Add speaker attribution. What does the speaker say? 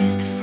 Speaker 1: used to